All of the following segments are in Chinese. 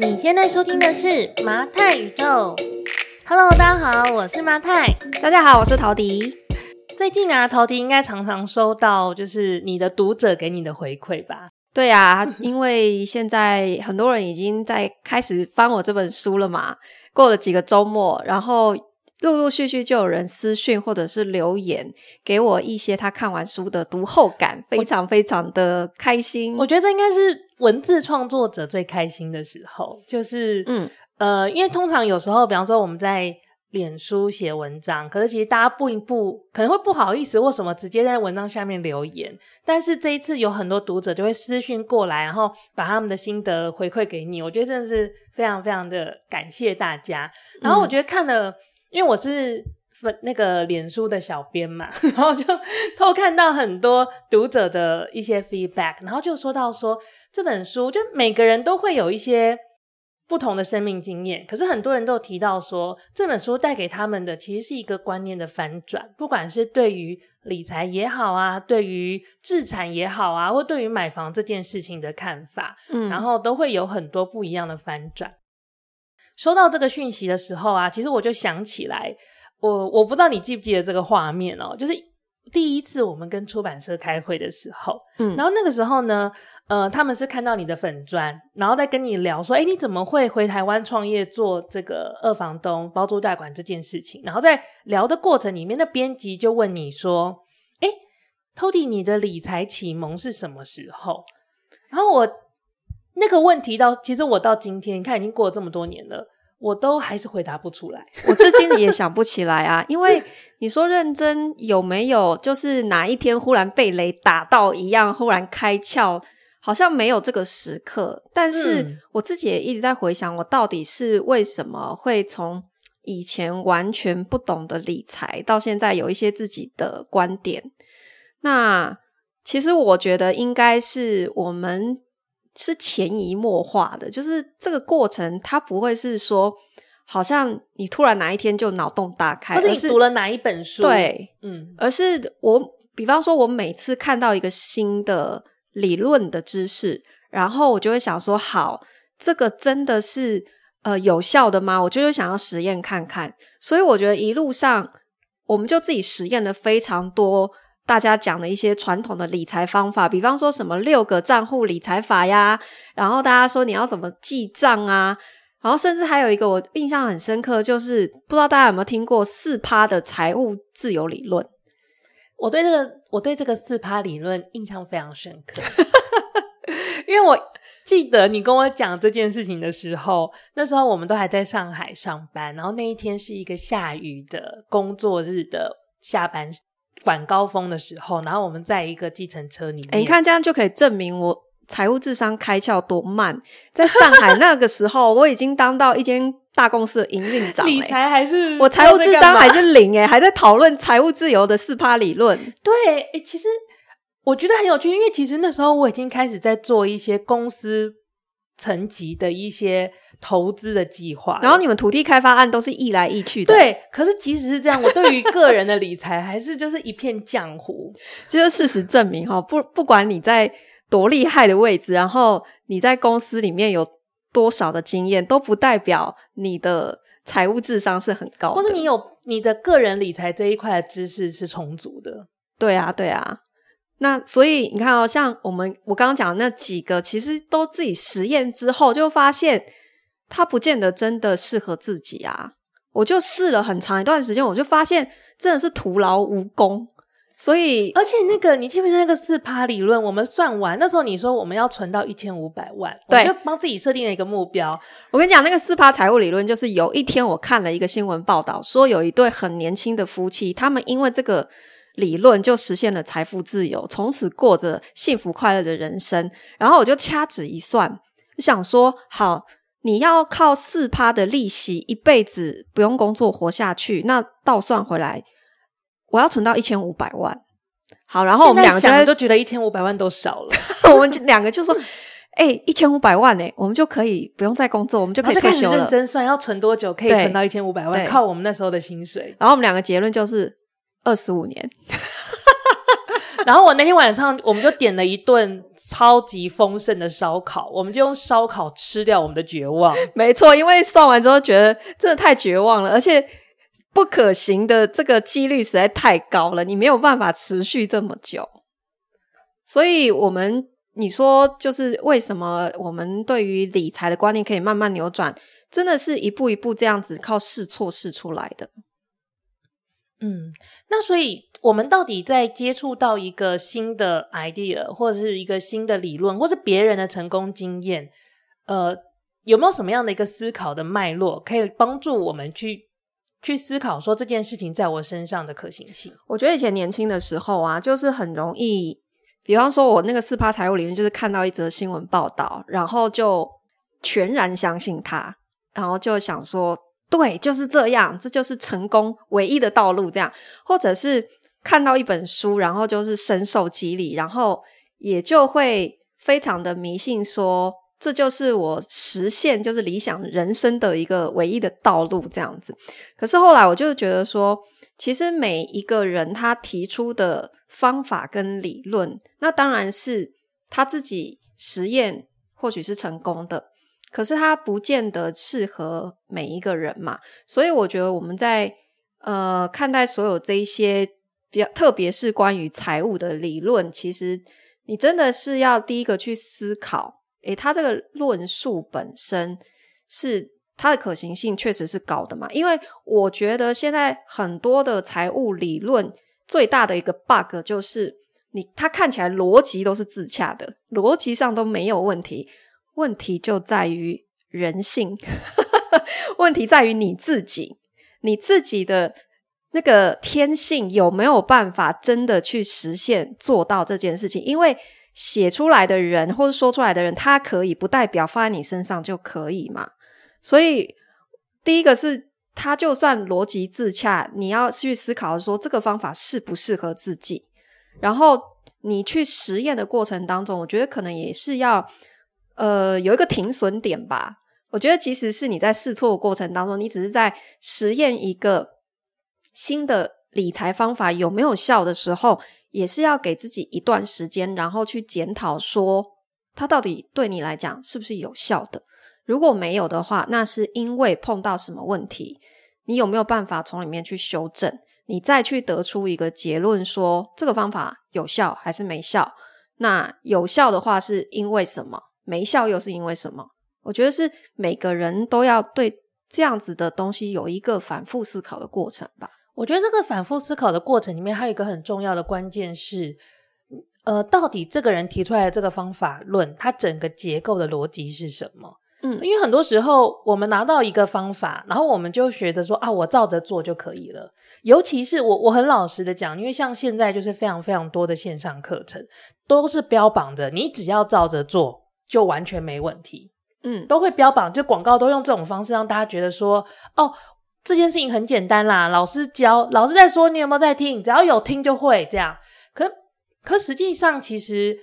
你现在收听的是麻太宇宙。Hello，大家好，我是麻太。大家好，我是陶迪。最近啊，陶迪应该常常收到就是你的读者给你的回馈吧？对啊，因为现在很多人已经在开始翻我这本书了嘛。过了几个周末，然后陆陆续续就有人私讯或者是留言给我一些他看完书的读后感，非常非常的开心。我觉得这应该是。文字创作者最开心的时候，就是嗯呃，因为通常有时候，比方说我们在脸书写文章，可是其实大家不一步可能会不好意思或什么，直接在文章下面留言。但是这一次有很多读者就会私讯过来，然后把他们的心得回馈给你。我觉得真的是非常非常的感谢大家。然后我觉得看了，嗯、因为我是粉。那个脸书的小编嘛，然后就偷看到很多读者的一些 feedback，然后就说到说这本书，就每个人都会有一些不同的生命经验，可是很多人都有提到说这本书带给他们的其实是一个观念的反转，不管是对于理财也好啊，对于置产也好啊，或对于买房这件事情的看法，嗯，然后都会有很多不一样的反转。收到这个讯息的时候啊，其实我就想起来。我我不知道你记不记得这个画面哦，就是第一次我们跟出版社开会的时候，嗯，然后那个时候呢，呃，他们是看到你的粉砖，然后再跟你聊说，哎，你怎么会回台湾创业做这个二房东包租代管这件事情？然后在聊的过程里面，那编辑就问你说，哎，Tody，你的理财启蒙是什么时候？然后我那个问题到，其实我到今天，你看已经过了这么多年了。我都还是回答不出来，我至今也想不起来啊。因为你说认真有没有，就是哪一天忽然被雷打到一样，忽然开窍，好像没有这个时刻。但是我自己也一直在回想，我到底是为什么会从以前完全不懂得理财，到现在有一些自己的观点。那其实我觉得应该是我们。是潜移默化的，就是这个过程，它不会是说，好像你突然哪一天就脑洞大开，或者你读了哪一本书，对，嗯，而是我，比方说，我每次看到一个新的理论的知识，然后我就会想说，好，这个真的是呃有效的吗？我就会想要实验看看，所以我觉得一路上，我们就自己实验了非常多。大家讲的一些传统的理财方法，比方说什么六个账户理财法呀，然后大家说你要怎么记账啊，然后甚至还有一个我印象很深刻，就是不知道大家有没有听过四趴的财务自由理论。我对这个我对这个四趴理论印象非常深刻，因为我记得你跟我讲这件事情的时候，那时候我们都还在上海上班，然后那一天是一个下雨的工作日的下班。晚高峰的时候，然后我们在一个计程车里面，欸，你看这样就可以证明我财务智商开窍多慢。在上海那个时候，我已经当到一间大公司的营运长，理财还是我财务智商还是零诶，还在讨论财务自由的四趴理论。对，欸，其实我觉得很有趣，因为其实那时候我已经开始在做一些公司层级的一些。投资的计划，然后你们土地开发案都是易来易去的。对，可是即使是这样，我对于个人的理财还是就是一片浆糊。就是事实证明，哈，不不管你在多厉害的位置，然后你在公司里面有多少的经验，都不代表你的财务智商是很高的，或是你有你的个人理财这一块的知识是充足的。对啊，对啊。那所以你看哦，像我们我刚刚讲的那几个，其实都自己实验之后就发现。他不见得真的适合自己啊！我就试了很长一段时间，我就发现真的是徒劳无功。所以，而且那个你记不记得那个四趴理论？我们算完那时候，你说我们要存到一千五百万，对，我就帮自己设定了一个目标。我跟你讲，那个四趴财务理论，就是有一天我看了一个新闻报道，说有一对很年轻的夫妻，他们因为这个理论就实现了财富自由，从此过着幸福快乐的人生。然后我就掐指一算，就想说好。你要靠四趴的利息一辈子不用工作活下去，那倒算回来，我要存到一千五百万。好，然后我们两个就都觉得一千五百万都少了，我们两个就说：“哎、欸，一千五百万哎、欸，我们就可以不用再工作，我们就可以退休了。”认真算要存多久可以存到一千五百万？靠我们那时候的薪水。然后我们两个结论就是二十五年。然后我那天晚上，我们就点了一顿超级丰盛的烧烤，我们就用烧烤吃掉我们的绝望。没错，因为算完之后觉得真的太绝望了，而且不可行的这个几率实在太高了，你没有办法持续这么久。所以，我们你说就是为什么我们对于理财的观念可以慢慢扭转，真的是一步一步这样子靠试错试出来的。嗯，那所以我们到底在接触到一个新的 idea，或者是一个新的理论，或是别人的成功经验，呃，有没有什么样的一个思考的脉络，可以帮助我们去去思考说这件事情在我身上的可行性？我觉得以前年轻的时候啊，就是很容易，比方说我那个四趴财务理论，就是看到一则新闻报道，然后就全然相信它，然后就想说。对，就是这样，这就是成功唯一的道路。这样，或者是看到一本书，然后就是深受激励，然后也就会非常的迷信说，这就是我实现就是理想人生的一个唯一的道路。这样子，可是后来我就觉得说，其实每一个人他提出的方法跟理论，那当然是他自己实验，或许是成功的。可是它不见得适合每一个人嘛，所以我觉得我们在呃看待所有这一些比较，特别是关于财务的理论，其实你真的是要第一个去思考，诶，它这个论述本身是它的可行性确实是高的嘛？因为我觉得现在很多的财务理论最大的一个 bug 就是你它看起来逻辑都是自洽的，逻辑上都没有问题。问题就在于人性，问题在于你自己，你自己的那个天性有没有办法真的去实现做到这件事情？因为写出来的人或者说出来的人，他可以不代表放在你身上就可以嘛。所以第一个是他就算逻辑自洽，你要去思考说这个方法适不适合自己，然后你去实验的过程当中，我觉得可能也是要。呃，有一个停损点吧。我觉得，其实是你在试错的过程当中，你只是在实验一个新的理财方法有没有效的时候，也是要给自己一段时间，然后去检讨说，它到底对你来讲是不是有效的。如果没有的话，那是因为碰到什么问题，你有没有办法从里面去修正，你再去得出一个结论，说这个方法有效还是没效？那有效的话，是因为什么？没效又是因为什么？我觉得是每个人都要对这样子的东西有一个反复思考的过程吧。我觉得这个反复思考的过程里面还有一个很重要的关键是，呃，到底这个人提出来的这个方法论，它整个结构的逻辑是什么？嗯，因为很多时候我们拿到一个方法，然后我们就觉得说啊，我照着做就可以了。尤其是我，我很老实的讲，因为像现在就是非常非常多的线上课程都是标榜着你只要照着做。就完全没问题，嗯，都会标榜，就广告都用这种方式让大家觉得说，哦，这件事情很简单啦，老师教，老师在说，你有没有在听？只要有听就会这样。可可实际上，其实，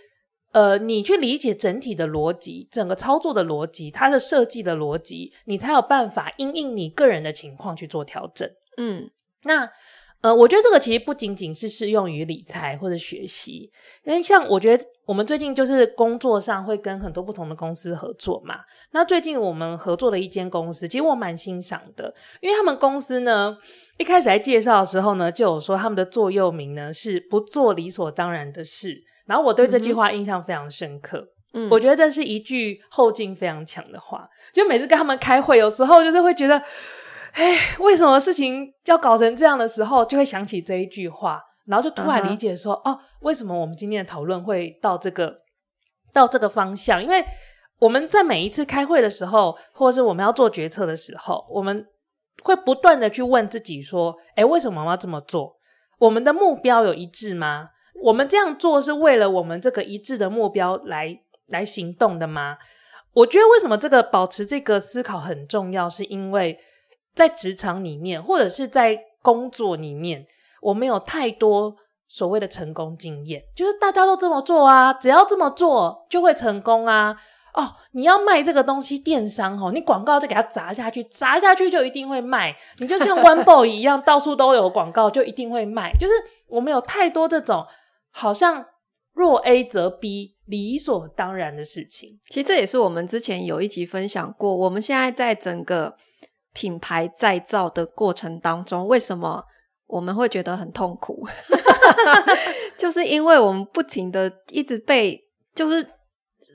呃，你去理解整体的逻辑，整个操作的逻辑，它的设计的逻辑，你才有办法因应你个人的情况去做调整。嗯，那。呃，我觉得这个其实不仅仅是适用于理财或者学习，因为像我觉得我们最近就是工作上会跟很多不同的公司合作嘛。那最近我们合作的一间公司，其实我蛮欣赏的，因为他们公司呢一开始在介绍的时候呢，就有说他们的座右铭呢是不做理所当然的事。然后我对这句话印象非常深刻，嗯，我觉得这是一句后劲非常强的话。就每次跟他们开会，有时候就是会觉得。哎，为什么事情要搞成这样的时候，就会想起这一句话，然后就突然理解说，uh huh. 哦，为什么我们今天的讨论会到这个到这个方向？因为我们在每一次开会的时候，或者是我们要做决策的时候，我们会不断的去问自己说，哎，为什么我们要这么做？我们的目标有一致吗？我们这样做是为了我们这个一致的目标来来行动的吗？我觉得为什么这个保持这个思考很重要，是因为。在职场里面，或者是在工作里面，我们有太多所谓的成功经验，就是大家都这么做啊，只要这么做就会成功啊。哦，你要卖这个东西，电商哦，你广告就给它砸下去，砸下去就一定会卖。你就像 One Boy 一样，到处都有广告，就一定会卖。就是我们有太多这种好像若 A 则 B，理所当然的事情。其实这也是我们之前有一集分享过，我们现在在整个品牌再造的过程当中，为什么我们会觉得很痛苦？就是因为我们不停的一直被就是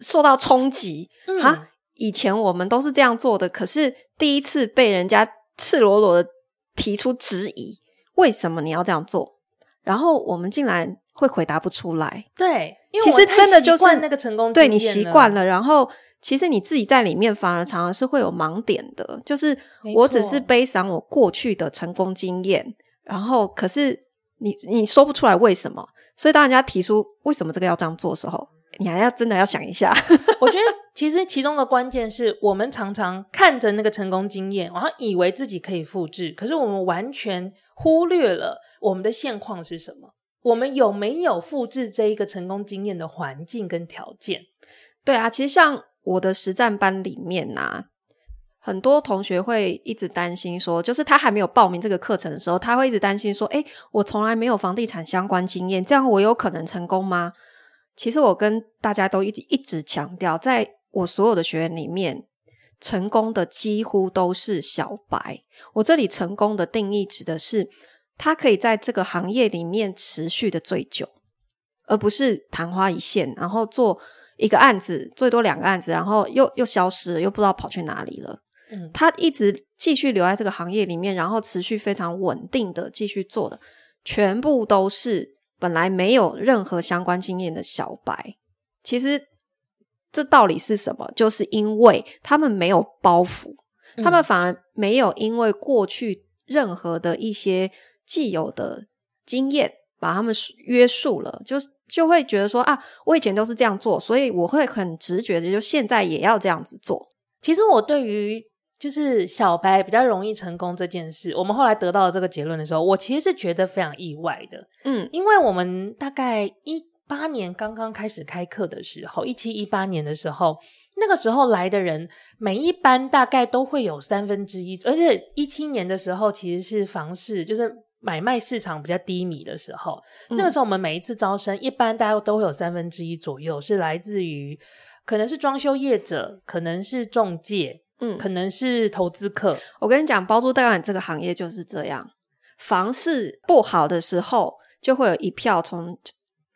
受到冲击哈、嗯，以前我们都是这样做的，可是第一次被人家赤裸裸的提出质疑，为什么你要这样做？然后我们竟然会回答不出来。对，因为其实真的就是那个成功，对你习惯了，然后其实你自己在里面反而常常是会有盲点的。就是我只是背上我过去的成功经验，然后可是你你说不出来为什么。所以当人家提出为什么这个要这样做的时候，你还要真的要想一下。我觉得 其实其中的关键是我们常常看着那个成功经验，然后以为自己可以复制，可是我们完全忽略了我们的现况是什么？我们有没有复制这一个成功经验的环境跟条件？对啊，其实像我的实战班里面啊，很多同学会一直担心说，就是他还没有报名这个课程的时候，他会一直担心说，诶，我从来没有房地产相关经验，这样我有可能成功吗？其实我跟大家都一直一直强调，在我所有的学员里面，成功的几乎都是小白。我这里成功的定义指的是，他可以在这个行业里面持续的最久，而不是昙花一现，然后做一个案子，最多两个案子，然后又又消失了，又不知道跑去哪里了。嗯，他一直继续留在这个行业里面，然后持续非常稳定的继续做的，全部都是本来没有任何相关经验的小白。其实这道理是什么？就是因为他们没有包袱，他们反而没有因为过去任何的一些。既有的经验把他们约束了，就就会觉得说啊，我以前都是这样做，所以我会很直觉的，就现在也要这样子做。其实我对于就是小白比较容易成功这件事，我们后来得到了这个结论的时候，我其实是觉得非常意外的。嗯，因为我们大概一八年刚刚开始开课的时候，一七一八年的时候。那个时候来的人，每一班大概都会有三分之一，而且一七年的时候其实是房市就是买卖市场比较低迷的时候。嗯。那个时候我们每一次招生，一般大家都会有三分之一左右是来自于，可能是装修业者，可能是中介，嗯，可能是投资客。我跟你讲，包租代管这个行业就是这样，房市不好的时候，就会有一票从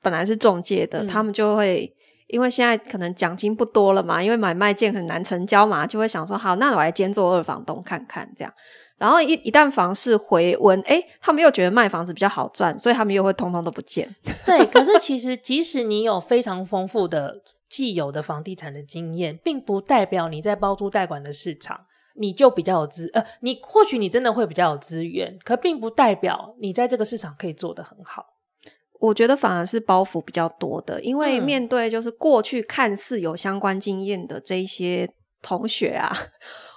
本来是中介的，嗯，他们就会。因为现在可能奖金不多了嘛，因为买卖件很难成交嘛，就会想说好，那我来兼做二房东看看这样。然后一一旦房市回温，哎，他们又觉得卖房子比较好赚，所以他们又会通通都不见。对，可是其实即使你有非常丰富的既有的房地产的经验，并不代表你在包租代管的市场你就比较有资呃，你或许你真的会比较有资源，可并不代表你在这个市场可以做得很好。我觉得反而是包袱比较多的，因为面对就是过去看似有相关经验的这一些同学啊，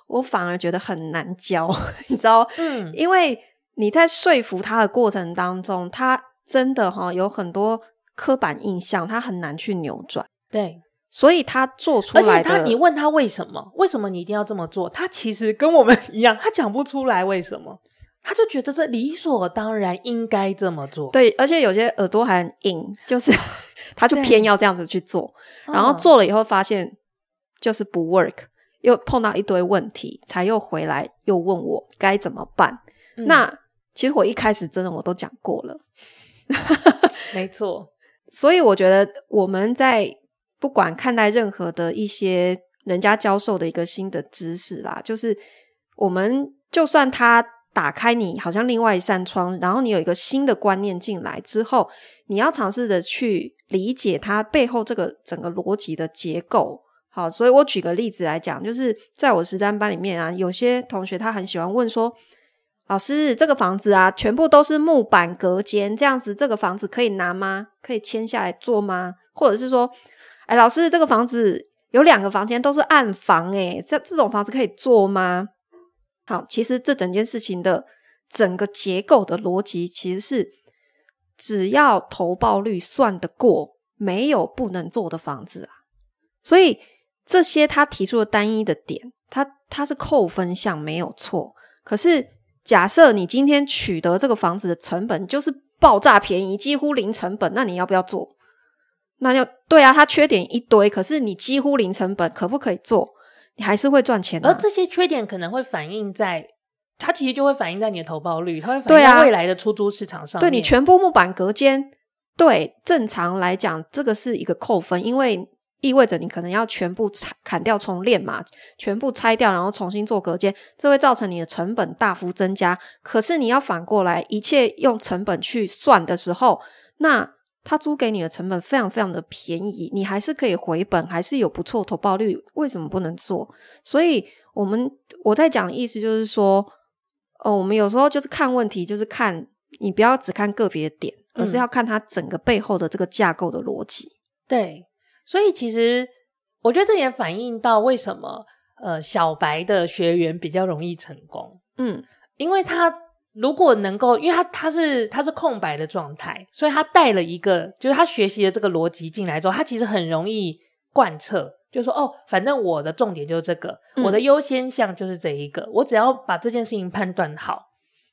我反而觉得很难教，你知道？嗯，因为你在说服他的过程当中，他真的哈有很多刻板印象，他很难去扭转。对，所以他做出来的，而且他你问他为什么？为什么你一定要这么做？他其实跟我们一样，他讲不出来为什么。他就觉得这理所当然应该这么做，对，而且有些耳朵还很硬，就是 他就偏要这样子去做，然后做了以后发现就是不 work，又碰到一堆问题，才又回来又问我该怎么办。嗯、那其实我一开始真的我都讲过了，没错。所以我觉得我们在不管看待任何的一些人家教授的一个新的知识啦，就是我们就算他。打开你好像另外一扇窗，然后你有一个新的观念进来之后，你要尝试的去理解它背后这个整个逻辑的结构。好，所以我举个例子来讲，就是在我实战班里面啊，有些同学他很喜欢问说：“老师，这个房子啊，全部都是木板隔间，这样子这个房子可以拿吗？可以签下来做吗？或者是说，哎，老师，这个房子有两个房间都是暗房，哎，这这种房子可以做吗？”好，其实这整件事情的整个结构的逻辑，其实是只要投报率算得过，没有不能做的房子啊。所以这些他提出的单一的点，他他是扣分项没有错。可是假设你今天取得这个房子的成本就是爆炸便宜，几乎零成本，那你要不要做？那要对啊，它缺点一堆，可是你几乎零成本，可不可以做？你还是会赚钱的。而这些缺点可能会反映在，它其实就会反映在你的投报率，它会反映在未来的出租市场上面。对啊，对你全部木板隔间，对，正常来讲，这个是一个扣分，因为意味着你可能要全部拆砍掉重练嘛，全部拆掉，然后重新做隔间，这会造成你的成本大幅增加。可是你要反过来，一切用成本去算的时候，那。他租给你的成本非常非常的便宜，你还是可以回本，还是有不错投报率，为什么不能做？所以，我们我在讲的意思就是说，呃，我们有时候就是看问题，就是看你不要只看个别的点，而是要看它整个背后的这个架构的逻辑。对，所以其实我觉得这也反映到为什么呃小白的学员比较容易成功，嗯，因为他。如果能够，因为他他是他是空白的状态，所以他带了一个，就是他学习的这个逻辑进来之后，他其实很容易贯彻，就说哦，反正我的重点就是这个，嗯、我的优先项就是这一个，我只要把这件事情判断好，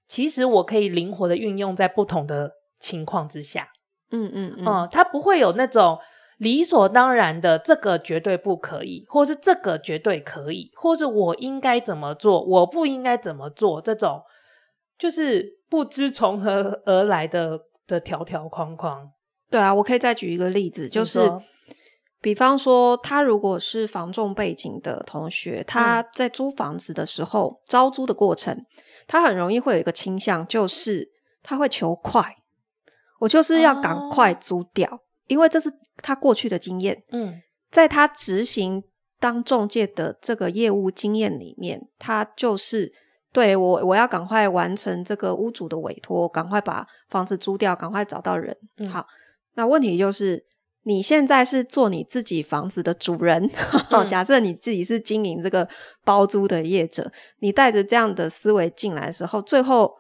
其实我可以灵活的运用在不同的情况之下，嗯嗯嗯，哦、嗯，他不会有那种理所当然的这个绝对不可以，或是这个绝对可以，或是我应该怎么做，我不应该怎么做这种。就是不知从何而来的的条条框框。对啊，我可以再举一个例子，就是比方说，他如果是房仲背景的同学，他在租房子的时候，嗯、招租的过程，他很容易会有一个倾向，就是他会求快，我就是要赶快租掉，哦、因为这是他过去的经验。嗯，在他执行当中介的这个业务经验里面，他就是。对我，我要赶快完成这个屋主的委托，赶快把房子租掉，赶快找到人。嗯、好，那问题就是，你现在是做你自己房子的主人。嗯、假设你自己是经营这个包租的业者，你带着这样的思维进来的时候，最后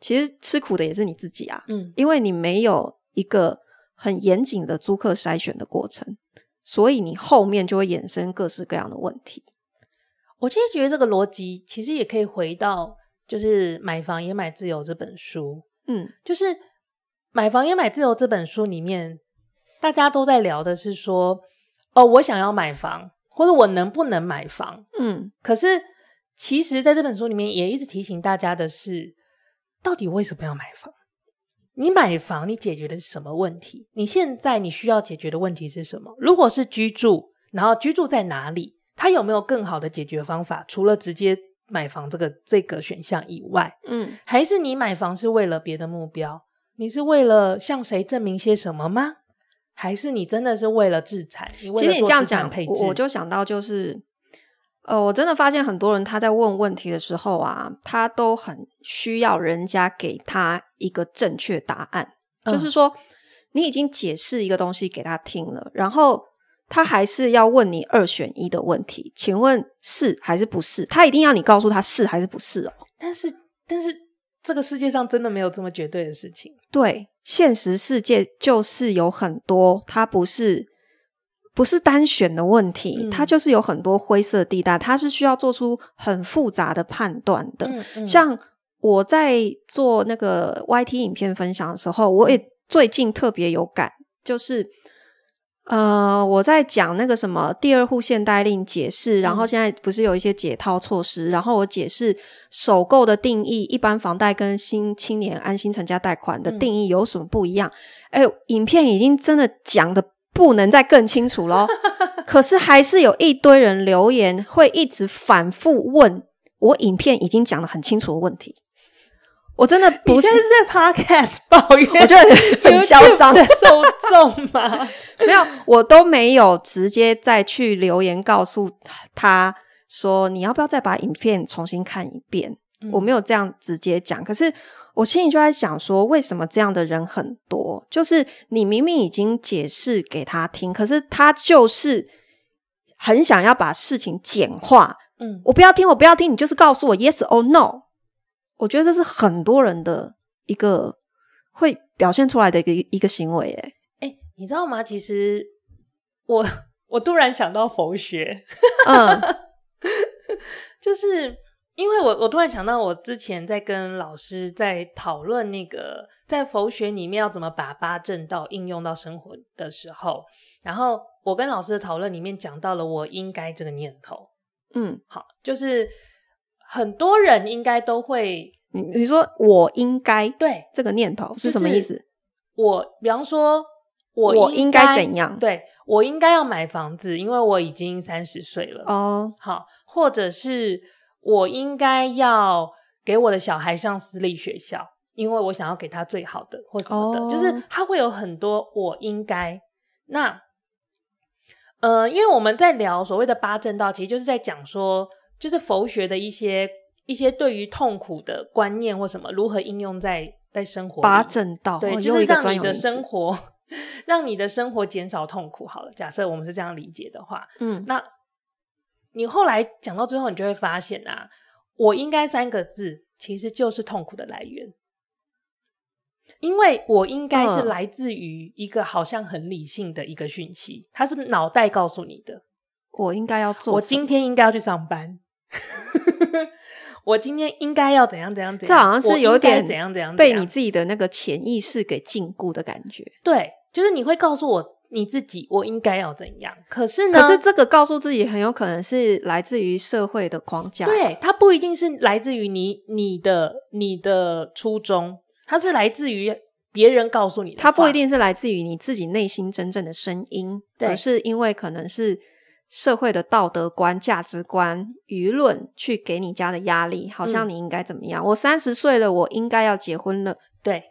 其实吃苦的也是你自己啊。嗯，因为你没有一个很严谨的租客筛选的过程，所以你后面就会衍生各式各样的问题。我其实觉得这个逻辑其实也可以回到，就是《买房也买自由》这本书，嗯，就是《买房也买自由》这本书里面，大家都在聊的是说，哦，我想要买房，或者我能不能买房，嗯，可是其实在这本书里面也一直提醒大家的是，到底为什么要买房？你买房，你解决的是什么问题？你现在你需要解决的问题是什么？如果是居住，然后居住在哪里？他有没有更好的解决方法？除了直接买房这个这个选项以外，嗯，还是你买房是为了别的目标？你是为了向谁证明些什么吗？还是你真的是为了制裁？其实你这样讲，我就想到就是，呃，我真的发现很多人他在问问题的时候啊，他都很需要人家给他一个正确答案，嗯，就是说你已经解释一个东西给他听了，然后。他还是要问你二选一的问题，请问是还是不是？他一定要你告诉他是还是不是哦。但是，但是这个世界上真的没有这么绝对的事情。对，现实世界就是有很多，它不是不是单选的问题，嗯、它就是有很多灰色地带，它是需要做出很复杂的判断的。嗯嗯、像我在做那个 YT 影片分享的时候，我也最近特别有感，就是。呃，我在讲那个什么第二户限贷令解释，然后现在不是有一些解套措施，嗯、然后我解释首购的定义，一般房贷跟新青年安心成家贷款的定义有什么不一样？哎、嗯，影片已经真的讲得不能再更清楚了，可是还是有一堆人留言，会一直反复问我影片已经讲得很清楚的问题。我真的不是，是在 podcast 抱怨，我觉得很嚣张的受众嘛。没有，我都没有直接再去留言告诉他说，你要不要再把影片重新看一遍？嗯、我没有这样直接讲，可是我心里就在想说，为什么这样的人很多？就是你明明已经解释给他听，可是他就是很想要把事情简化。嗯，我不要听，我不要听，你就是告诉我 yes or no。我觉得这是很多人的一个会表现出来的一个一个行为，哎哎，你知道吗？其实我我突然想到佛学，嗯，就是因为我我突然想到，我之前在跟老师在讨论那个在佛学里面要怎么把八正道应用到生活的时候，然后我跟老师的讨论里面讲到了我应该这个念头。嗯，好，就是很多人应该都会，你你说我应该对这个念头是什么意思？我比方说。我我应该怎样？对，我应该要买房子，因为我已经三十岁了。哦，好，或者是我应该要给我的小孩上私立学校，因为我想要给他最好的，或什么的。哦，就是他会有很多我应该。那，呃，因为我们在聊所谓的八正道，其实就是在讲说，就是佛学的一些一些对于痛苦的观念或什么，如何应用在在生活。八正道，对，哦，就是让你的生活。让你的生活减少痛苦。好了，假设我们是这样理解的话，嗯，那你后来讲到最后，你就会发现啊，我应该三个字其实就是痛苦的来源，因为我应该是来自于一个好像很理性的一个讯息，它是脑袋告诉你的，我应该要做，我今天应该要去上班。我今天应该要怎样怎样怎样？这好像是有点怎样怎样被你自己的那个潜意识给禁锢的感觉。对，就是你会告诉我你自己，我应该要怎样？可是呢？可是这个告诉自己很有可能是来自于社会的框架。对，它不一定是来自于你你的你的初衷，它是来自于别人告诉你的。它不一定是来自于你自己内心真正的声音，对，而是因为可能是。社会的道德观、价值观、舆论去给你家的压力，好像你应该怎么样？嗯、我三十岁了，我应该要结婚了。对，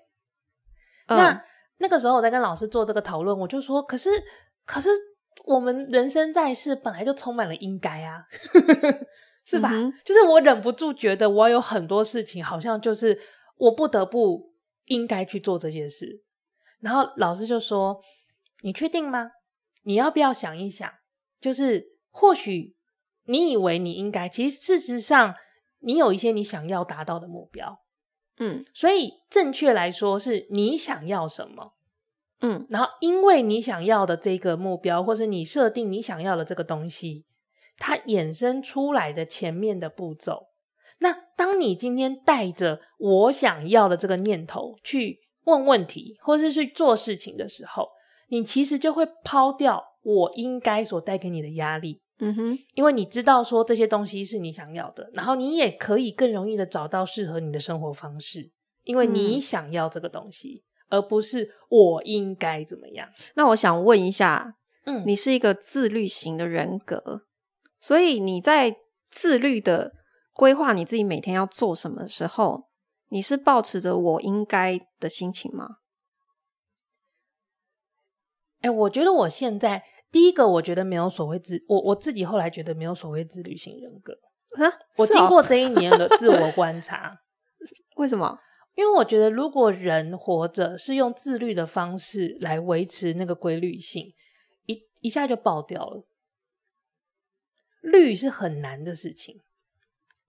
嗯、那那个时候我在跟老师做这个讨论，我就说：可是，可是我们人生在世本来就充满了应该啊，是吧？嗯、就是我忍不住觉得，我有很多事情好像就是我不得不应该去做这件事。然后老师就说：“你确定吗？你要不要想一想？”就是，或许你以为你应该，其实事实上，你有一些你想要达到的目标，嗯，所以正确来说是你想要什么，嗯，然后因为你想要的这个目标，或是你设定你想要的这个东西，它衍生出来的前面的步骤，那当你今天带着我想要的这个念头去问问题，或是去做事情的时候，你其实就会抛掉。我应该所带给你的压力，嗯哼，因为你知道说这些东西是你想要的，然后你也可以更容易的找到适合你的生活方式，因为你想要这个东西，嗯、而不是我应该怎么样。那我想问一下，嗯，你是一个自律型的人格，所以你在自律的规划你自己每天要做什么的时候，你是保持着我应该的心情吗？哎，我觉得我现在第一个，我觉得没有所谓自我，我自己后来觉得没有所谓自律型人格。啊，我经过这一年的自我观察，为什么？因为我觉得如果人活着是用自律的方式来维持那个规律性，一一下就爆掉了。律是很难的事情，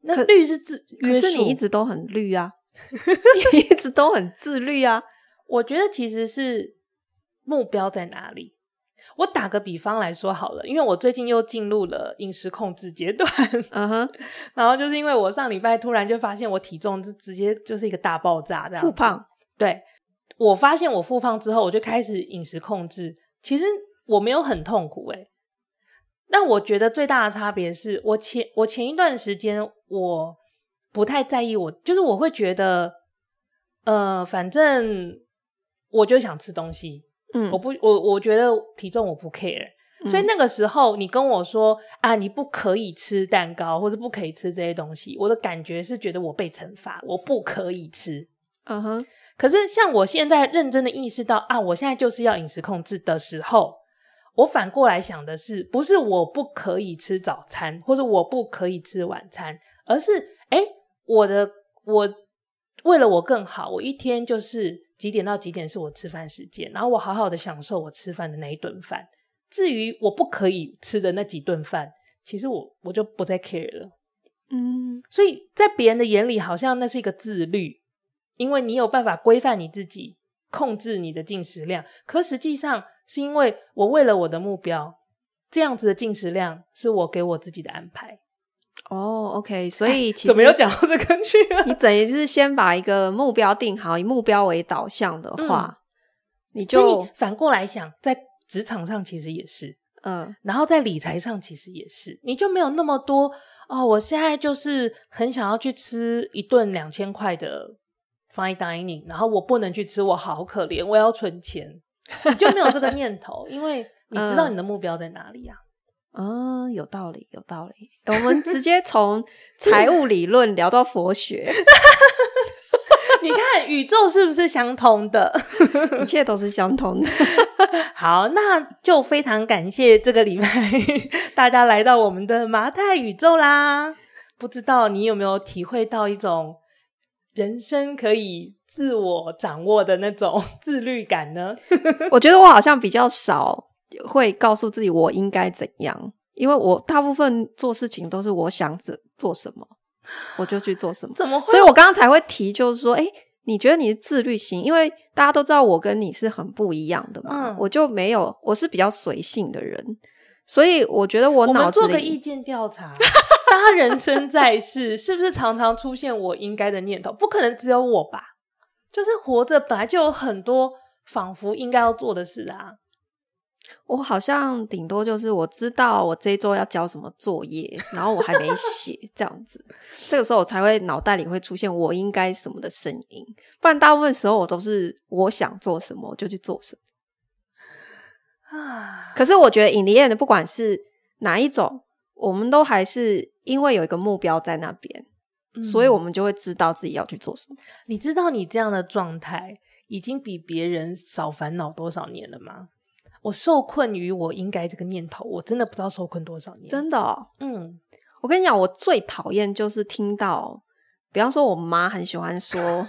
那律是自，可是你一直都很律啊，你一直都很自律啊。我觉得其实是。目标在哪里？我打个比方来说好了，因为我最近又进入了饮食控制阶段，嗯哼，然后就是因为我上礼拜突然就发现我体重就直接就是一个大爆炸，这样复胖。对，我发现我复胖之后，我就开始饮食控制。其实我没有很痛苦诶，但我觉得最大的差别是我前我前一段时间我不太在意我，我就是我会觉得，呃，反正我就想吃东西。嗯，我不，我我觉得体重我不 care，嗯，所以那个时候你跟我说啊，你不可以吃蛋糕，或是不可以吃这些东西，我的感觉是觉得我被惩罚，我不可以吃。嗯哼。可是像我现在认真的意识到啊，我现在就是要饮食控制的时候，我反过来想的是，不是我不可以吃早餐，或者我不可以吃晚餐，而是诶，我的我为了我更好，我一天就是。几点到几点是我吃饭时间，然后我好好的享受我吃饭的那一顿饭。至于我不可以吃的那几顿饭，其实我我就不再 care 了。嗯，所以在别人的眼里，好像那是一个自律，因为你有办法规范你自己，控制你的进食量。可实际上是因为我为了我的目标，这样子的进食量是我给我自己的安排。哦，OK，所以其实怎么又讲到这个去了？你等于是先把一个目标定好，以目标为导向的话，嗯、你就你反过来想，在职场上其实也是，嗯，然后在理财上其实也是，你就没有那么多哦。我现在就是很想要去吃一顿两千块的 fine dining，然后我不能去吃，我好可怜，我要存钱，你就没有这个念头，因为你知道你的目标在哪里呀、啊。嗯、哦，有道理，有道理。我们直接从财务理论聊到佛学，你看宇宙是不是相通的？一切都是相通的。好，那就非常感谢这个礼拜大家来到我们的麻太宇宙啦。不知道你有没有体会到一种人生可以自我掌握的那种自律感呢？我觉得我好像比较少。会告诉自己我应该怎样，因为我大部分做事情都是我想怎做什么，我就去做什么。怎么会？所以我刚刚才会提，就是说，诶，你觉得你是自律型？因为大家都知道我跟你是很不一样的嘛，嗯、我就没有，我是比较随性的人，所以我觉得我脑子里，我做个意见调查，大家人生在世，是不是常常出现我应该的念头？不可能只有我吧？就是活着本来就有很多仿佛应该要做的事啊。我好像顶多就是我知道我这一周要交什么作业，然后我还没写这样子，这个时候我才会脑袋里会出现我应该什么的声音，不然大部分时候我都是我想做什么我就去做什么啊。可是我觉得 in the end 不管是哪一种，我们都还是因为有一个目标在那边，嗯，所以我们就会知道自己要去做什么。你知道你这样的状态已经比别人少烦恼多少年了吗？我受困于我应该这个念头，我真的不知道受困多少年。真的哦，嗯，我跟你讲，我最讨厌就是听到，比方说我妈很喜欢说，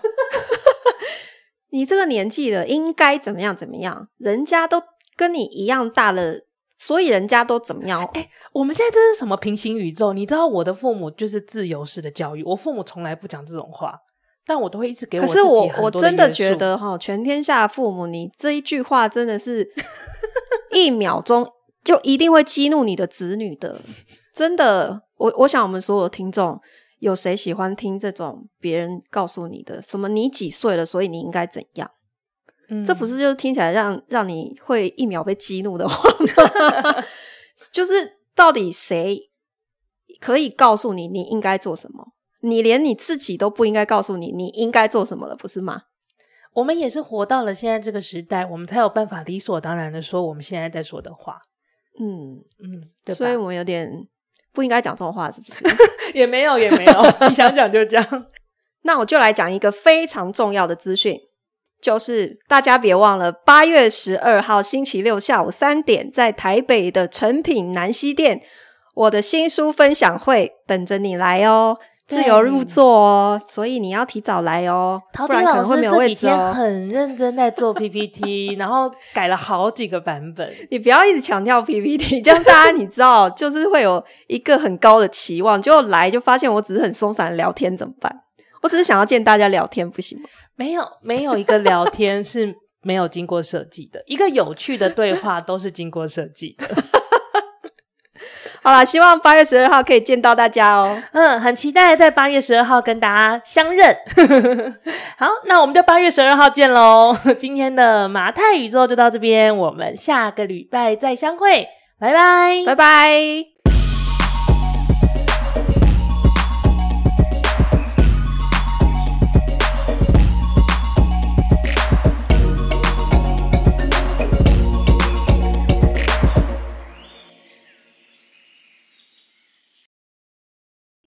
你这个年纪了，应该怎么样怎么样，人家都跟你一样大了，所以人家都怎么样。哎，我们现在这是什么平行宇宙？你知道我的父母就是自由式的教育，我父母从来不讲这种话。但我都会一直给我。可是我我真的觉得哈，全天下父母，你这一句话真的是一秒钟就一定会激怒你的子女的。真的，我我想我们所有听众，有谁喜欢听这种别人告诉你的什么？你几岁了，所以你应该怎样？嗯，这不是就是听起来让让你会一秒被激怒的话吗？就是到底谁可以告诉你你应该做什么？你连你自己都不应该告诉你你应该做什么了，不是吗？我们也是活到了现在这个时代，我们才有办法理所当然的说我们现在在说的话。嗯嗯，对，所以我们有点不应该讲这种话，是不是？也没有，也没有，你想讲就讲。那我就来讲一个非常重要的资讯，就是大家别忘了，八月十二号星期六下午三点，在台北的诚品南西店，我的新书分享会等着你来哦。自由入座哦，所以你要提早来哦，不然可能会没有位置哦。这几天很认真在做 PPT，然后改了好几个版本。你不要一直强调 PPT，这样大家你知道，就是会有一个很高的期望，结果来就发现我只是很松散的聊天，怎么办？我只是想要见大家聊天，不行吗？没有，没有一个聊天是没有经过设计的，一个有趣的对话都是经过设计的。好啦，希望八月十二号可以见到大家哦。嗯，很期待在八月十二号跟大家相认。好，那我们就八月十二号见喽。今天的马太宇宙就到这边，我们下个礼拜再相会，拜拜，拜拜。